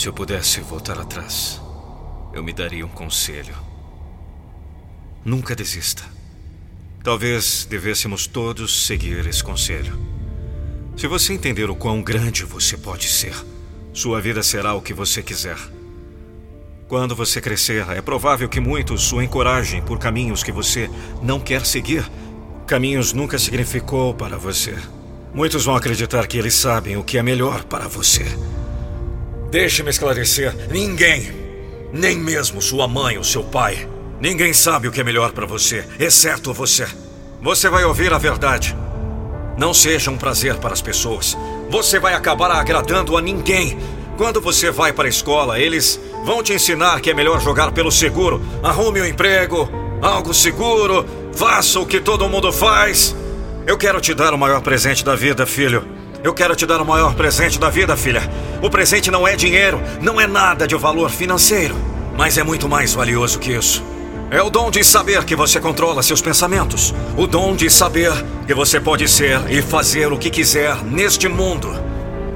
Se eu pudesse voltar atrás, eu me daria um conselho. Nunca desista. Talvez devêssemos todos seguir esse conselho. Se você entender o quão grande você pode ser, sua vida será o que você quiser. Quando você crescer, é provável que muitos o encorajem por caminhos que você não quer seguir. Caminhos nunca significou para você. Muitos vão acreditar que eles sabem o que é melhor para você. Deixe-me esclarecer: ninguém, nem mesmo sua mãe ou seu pai, ninguém sabe o que é melhor para você, exceto você. Você vai ouvir a verdade. Não seja um prazer para as pessoas. Você vai acabar agradando a ninguém. Quando você vai para a escola, eles vão te ensinar que é melhor jogar pelo seguro. Arrume um emprego, algo seguro, faça o que todo mundo faz. Eu quero te dar o maior presente da vida, filho. Eu quero te dar o maior presente da vida, filha. O presente não é dinheiro, não é nada de valor financeiro, mas é muito mais valioso que isso. É o dom de saber que você controla seus pensamentos. O dom de saber que você pode ser e fazer o que quiser neste mundo.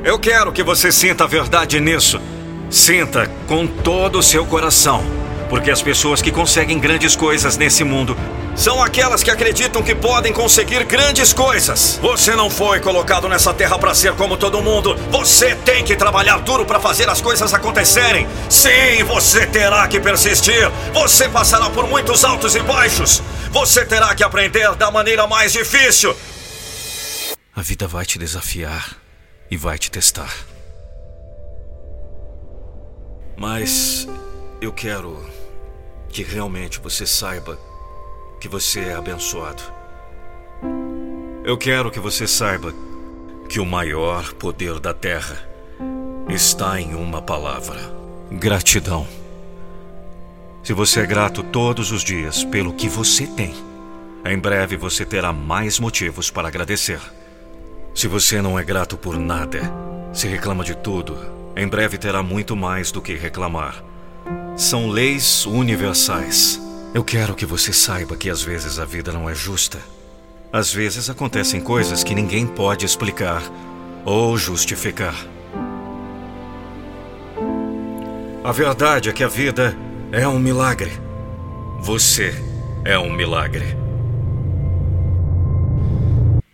Eu quero que você sinta a verdade nisso. Sinta com todo o seu coração. Porque as pessoas que conseguem grandes coisas nesse mundo são aquelas que acreditam que podem conseguir grandes coisas. Você não foi colocado nessa terra para ser como todo mundo. Você tem que trabalhar duro para fazer as coisas acontecerem. Sim, você terá que persistir. Você passará por muitos altos e baixos. Você terá que aprender da maneira mais difícil. A vida vai te desafiar e vai te testar. Mas eu quero que realmente você saiba que você é abençoado. Eu quero que você saiba que o maior poder da terra está em uma palavra: gratidão. Se você é grato todos os dias pelo que você tem, em breve você terá mais motivos para agradecer. Se você não é grato por nada, se reclama de tudo, em breve terá muito mais do que reclamar. São leis universais. Eu quero que você saiba que às vezes a vida não é justa. Às vezes acontecem coisas que ninguém pode explicar ou justificar. A verdade é que a vida é um milagre. Você é um milagre.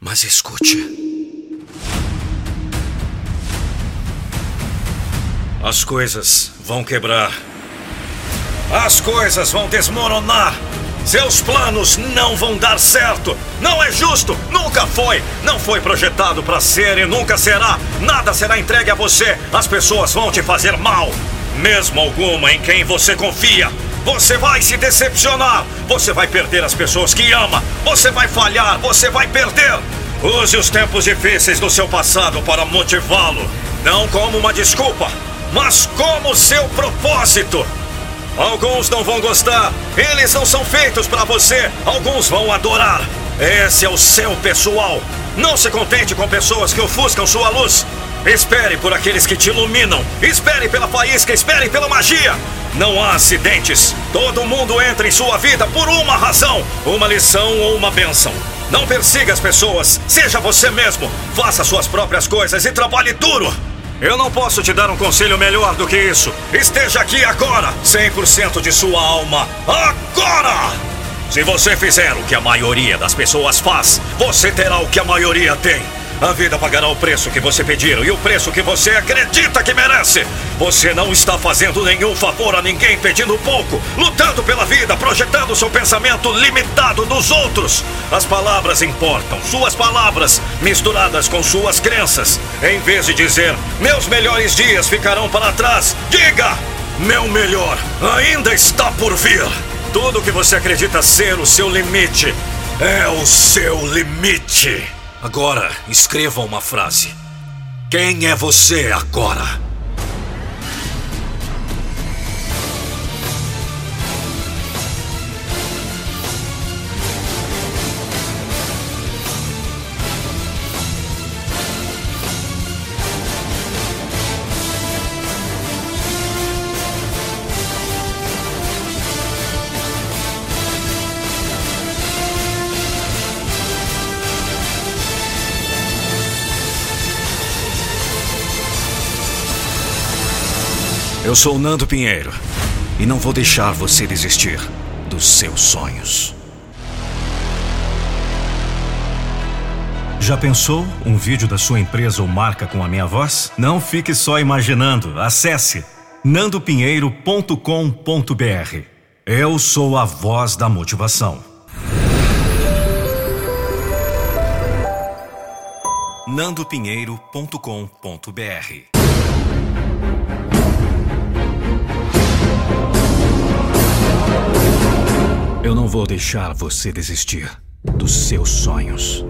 Mas escute. As coisas vão quebrar as coisas vão desmoronar. Seus planos não vão dar certo. Não é justo. Nunca foi. Não foi projetado para ser e nunca será. Nada será entregue a você. As pessoas vão te fazer mal. Mesmo alguma em quem você confia. Você vai se decepcionar. Você vai perder as pessoas que ama. Você vai falhar. Você vai perder. Use os tempos difíceis do seu passado para motivá-lo. Não como uma desculpa, mas como seu propósito. Alguns não vão gostar. Eles não são feitos para você. Alguns vão adorar. Esse é o seu pessoal. Não se contente com pessoas que ofuscam sua luz. Espere por aqueles que te iluminam. Espere pela faísca, espere pela magia. Não há acidentes. Todo mundo entra em sua vida por uma razão, uma lição ou uma bênção. Não persiga as pessoas. Seja você mesmo. Faça suas próprias coisas e trabalhe duro. Eu não posso te dar um conselho melhor do que isso. Esteja aqui agora, 100% de sua alma, agora! Se você fizer o que a maioria das pessoas faz, você terá o que a maioria tem. A vida pagará o preço que você pedir e o preço que você acredita que merece. Você não está fazendo nenhum favor a ninguém pedindo pouco, lutando pela vida, projetando seu pensamento limitado nos outros. As palavras importam, suas palavras misturadas com suas crenças. Em vez de dizer, meus melhores dias ficarão para trás, diga, meu melhor ainda está por vir. Tudo que você acredita ser o seu limite é o seu limite. Agora, escreva uma frase. Quem é você agora? Eu sou Nando Pinheiro e não vou deixar você desistir dos seus sonhos. Já pensou um vídeo da sua empresa ou marca com a minha voz? Não fique só imaginando. Acesse nandopinheiro.com.br. Eu sou a voz da motivação. nandopinheiro.com.br vou deixar você desistir dos seus sonhos.